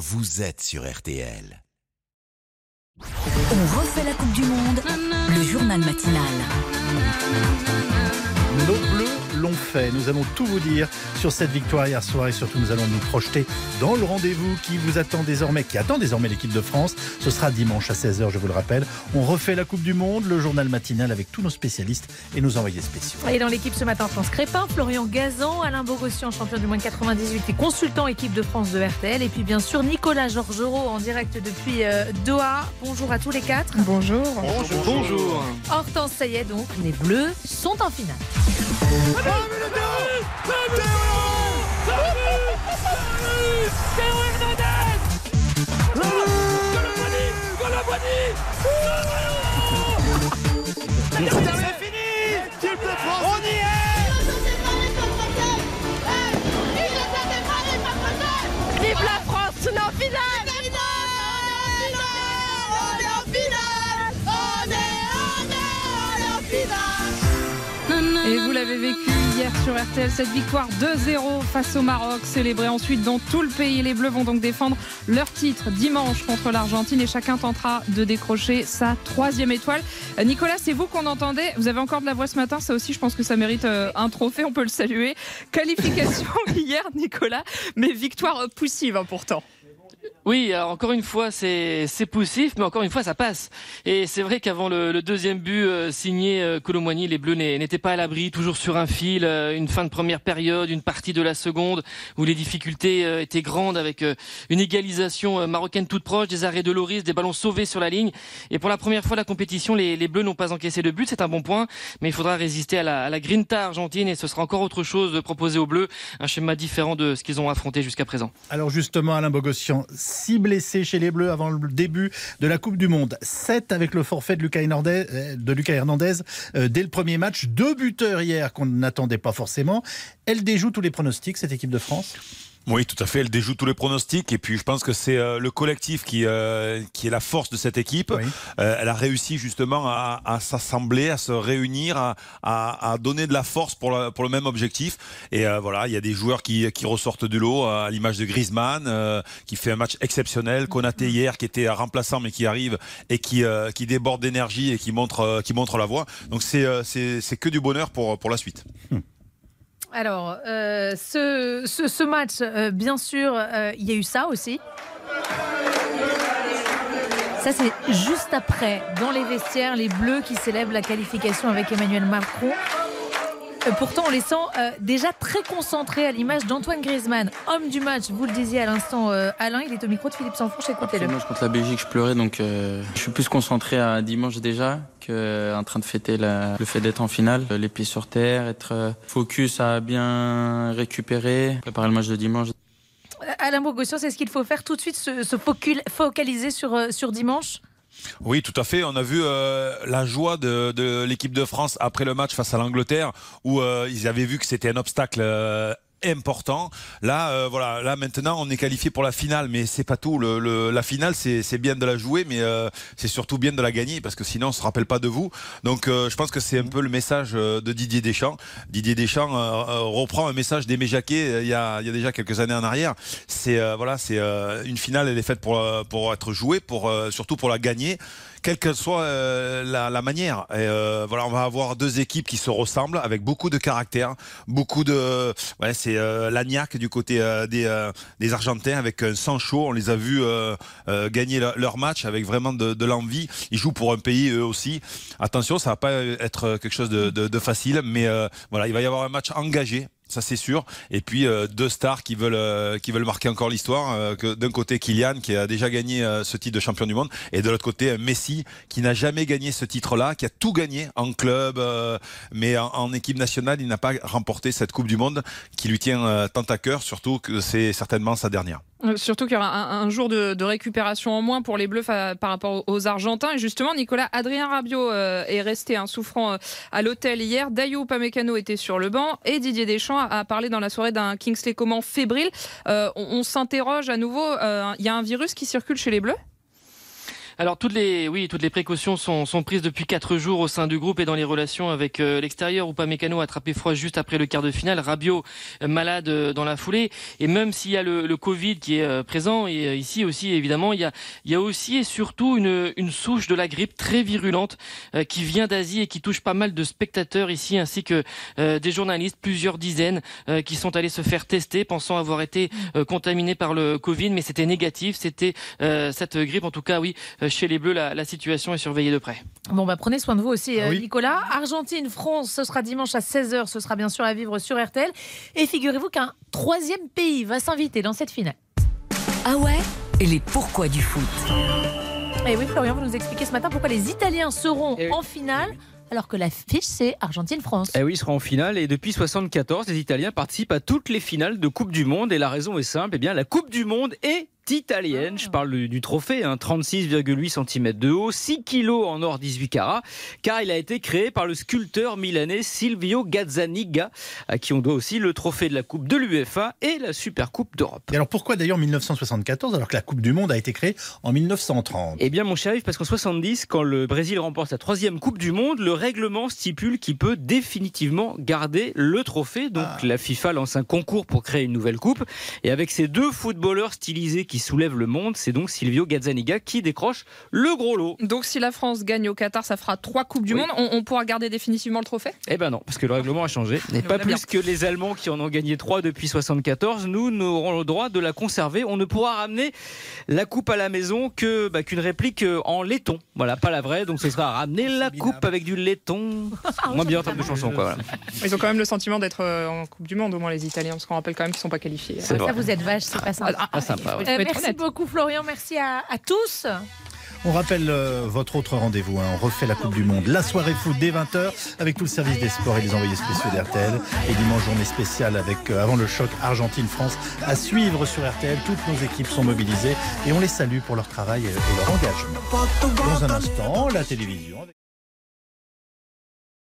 vous êtes sur RTL. On refait la Coupe du Monde, le journal matinal. Nos bleus l'ont fait. Nous allons tout vous dire sur cette victoire hier soir et surtout nous allons nous projeter dans le rendez-vous qui vous attend désormais, qui attend désormais l'équipe de France. Ce sera dimanche à 16h, je vous le rappelle. On refait la Coupe du Monde, le journal matinal avec tous nos spécialistes et nos envoyés spéciaux. Et dans l'équipe ce matin, France Crépin, Florian Gazan, Alain Bogossian, champion du moins de 98 et consultant équipe de France de RTL. Et puis bien sûr Nicolas Georgerot en direct depuis euh, Doha. Bonjour à tous les quatre. Bonjour. Bonjour. Bonjour. Hortense, ça y est donc, les Bleus sont en finale. C'est fini On y est Et vous l'avez vécu hier sur RTL, cette victoire 2-0 face au Maroc, célébrée ensuite dans tout le pays. Les Bleus vont donc défendre leur titre dimanche contre l'Argentine et chacun tentera de décrocher sa troisième étoile. Euh, Nicolas, c'est vous qu'on entendait. Vous avez encore de la voix ce matin, ça aussi je pense que ça mérite euh, un trophée, on peut le saluer. Qualification hier, Nicolas, mais victoire poussive hein, pourtant. Oui, alors encore une fois, c'est poussif, mais encore une fois, ça passe. Et c'est vrai qu'avant le, le deuxième but euh, signé euh, Colomboigny, les Bleus n'étaient pas à l'abri, toujours sur un fil. euh, une fin de première période, une partie de la seconde, où les difficultés euh, étaient grandes, avec euh, une égalisation euh, marocaine toute proche, des arrêts de Loris, des ballons sauvés sur la ligne. Et pour la première fois de la compétition, les, les Bleus n'ont pas encaissé de but, c'est un bon point, mais il faudra résister à la, à la grinta argentine, et ce sera encore autre chose de proposer aux Bleus, un schéma différent de ce qu'ils ont affronté jusqu'à présent. Alors justement, Alain Bogossian, 6 blessés chez les Bleus avant le début de la Coupe du Monde. 7 avec le forfait de Lucas Hernandez, euh, de Lucas Hernandez euh, dès le premier match. Deux buteurs hier qu'on n'attendait pas forcément. Elle déjoue tous les pronostics, cette équipe de France? Oui, tout à fait. Elle déjoue tous les pronostics. Et puis, je pense que c'est euh, le collectif qui, euh, qui est la force de cette équipe. Oui. Euh, elle a réussi justement à, à s'assembler, à se réunir, à, à, à donner de la force pour, le- pour le même objectif. Et euh, voilà, il y a des joueurs qui, qui ressortent du lot, à l'image de Griezmann, euh, qui fait un match exceptionnel. Konaté hier, qui était remplaçant, mais qui arrive et qui, euh, qui déborde d'énergie et qui montre, euh, qui montre la voie. Donc, c'est euh, c'est c'est que du bonheur pour, pour la suite. Alors, euh, ce, ce, ce match, euh, bien sûr, euh, il y a eu ça aussi. Ça, c'est juste après, dans les vestiaires, les Bleus qui célèbrent la qualification avec Emmanuel Macron. Euh, pourtant, on les sent euh, déjà très concentrés à l'image d'Antoine Griezmann, homme du match. Vous le disiez à l'instant, euh, Alain, il est au micro de Philippe Sanfourche. Écoutez-le. le match contre la Belgique, je pleurais, donc euh, je suis plus concentré à dimanche déjà que euh, en train de fêter la- le fait d'être en finale. Les pieds sur terre, être euh, focus à bien récupérer, préparer le match de dimanche. Euh, Alain Bogossian, c'est ce qu'il faut faire tout de suite, se, se focaliser sur, euh, sur dimanche? Oui, tout à fait. On a vu euh, la joie de, l'équipe de France après le match face à l'Angleterre, où euh, ils avaient vu que c'était un obstacle. euh, important. Là, euh, voilà, là maintenant, on est qualifié pour la finale, mais c'est pas tout. Le, le- la finale, c'est c'est bien de la jouer, mais euh, c'est surtout bien de la gagner, parce que sinon, on se rappelle pas de vous. Donc, euh, je pense que c'est un peu le message euh, de Didier Deschamps. Didier Deschamps euh, euh, reprend un message d'Aimé Jacquet il y, a, il y a déjà quelques années en arrière. C'est euh, voilà, c'est euh, une finale, elle est faite pour pour être jouée, pour euh, surtout pour la gagner quelle que soit euh, la, la manière. Et, euh, voilà, on va avoir deux équipes qui se ressemblent avec beaucoup de caractère, beaucoup de. Ouais, c'est euh, l'agnac du côté euh, des, euh, des Argentins avec un sang chaud. On les a vus gagner leur, match avec vraiment de, l'envie. Ils jouent pour un pays eux aussi. Attention, ça va pas être quelque chose de, de, facile, mais voilà, il va y avoir un match engagé ça c'est sûr. Et puis euh, deux stars qui veulent euh, qui veulent marquer encore l'histoire. euh, d'un côté Kylian qui a déjà gagné euh, ce titre de champion du monde, et de l'autre côté Messi qui n'a jamais gagné ce titre-là, qui a tout gagné en club, mais en, en équipe nationale il n'a pas remporté cette Coupe du Monde qui lui tient tant à cœur, surtout que c'est certainement sa dernière. Euh, Surtout qu'il y aura un, jour de, récupération en moins pour les Bleus par rapport aux, Argentins. Et justement, Nicolas Adrien Rabiot euh, est resté un souffrant euh, à l'hôtel hier. Dayo Upamecano était sur le banc et Didier Deschamps a, parlé dans la soirée d'un Kingsley Coman fébrile. On on s'interroge à nouveau. Il y a un virus qui circule chez les Bleus? Alors toutes les, oui, toutes les précautions sont, sont prises depuis quatre jours au sein du groupe et dans les relations avec euh, l'extérieur. Ou pas Mécano attrapé froid juste après le quart de finale. Rabiot euh, malade euh, dans la foulée. Et même s'il y a le, le Covid qui est présent et ici aussi évidemment, il y a, il y a aussi et surtout une, une souche de la grippe très virulente qui vient d'Asie et qui touche pas mal de spectateurs ici ainsi que des journalistes, plusieurs dizaines qui sont allés se faire tester pensant avoir été contaminés par le Covid, mais c'était négatif. C'était cette grippe en tout cas, oui. Euh, chez les Bleus, la, la situation est surveillée de près. Bon, bah, prenez soin de vous aussi, euh, Ah oui. Nicolas. Argentine, France, ce sera dimanche à 16h. Ce sera bien sûr à vivre sur RTL. Et figurez-vous qu'un troisième pays va s'inviter dans cette finale. Ah ouais? Et les pourquoi du foot? Et oui, Florian, vous nous expliquez ce matin pourquoi les Italiens seront Eh oui. en finale alors que l'affiche, c'est Argentine-France. Eh oui, ils seront en finale et depuis 74, les Italiens participent à toutes les finales de Coupe du Monde et la raison est simple, eh bien la Coupe du Monde est italienne. Je parle du, du trophée, hein, 36,8 cm de haut, 6 kg en or 18 carats, car il a été créé par le sculpteur milanais Silvio Gazzaniga, à qui on doit aussi le trophée de la Coupe de l'UEFA et la Super Coupe d'Europe. Et alors pourquoi d'ailleurs 1974 alors que la Coupe du Monde a été créée en 1930 Eh bien, mon cher Yves, parce qu'en 70, quand le Brésil remporte sa troisième Coupe du Monde, le règlement stipule qu'il peut définitivement garder le trophée. Donc, Ah. la FIFA lance un concours pour créer une nouvelle coupe. Et avec ces deux footballeurs stylisés qui soulèvent le monde, c'est donc Silvio Gazzaniga qui décroche le gros lot. Donc si la France gagne au Qatar, ça fera trois Coupes du Oui. Monde. On, on pourra garder définitivement le trophée? Eh ben non, parce que le règlement a changé. Et pas bien. plus que les Allemands qui en ont gagné trois depuis 74. Nous n'aurons le droit de la conserver. On ne pourra ramener la coupe à la maison que bah, qu'une réplique euh, en laiton. Voilà, pas la vraie. Donc ce sera ramener la coupe avec du laiton. Moins bien en termes de chanson, quoi. voilà. Ils ont quand même le sentiment d'être euh, en Coupe du Monde, au moins les Italiens, parce qu'on rappelle quand même qu'ils sont pas qualifiés. C'est Ça, vous êtes vache, c'est pas ça. Ah, sympa, ouais. Euh, merci beaucoup, Florian. Merci à, à tous. On rappelle euh, votre autre rendez-vous. hein. On refait la Coupe du Monde. La soirée foot dès 20h avec tout le service des sports et les envoyés spéciaux d'RTL. Et dimanche, journée spéciale avec, euh, avant le choc, Argentine-France à suivre sur RTL. Toutes nos équipes sont mobilisées et on les salue pour leur travail et et leur engagement. Dans un instant, la télévision.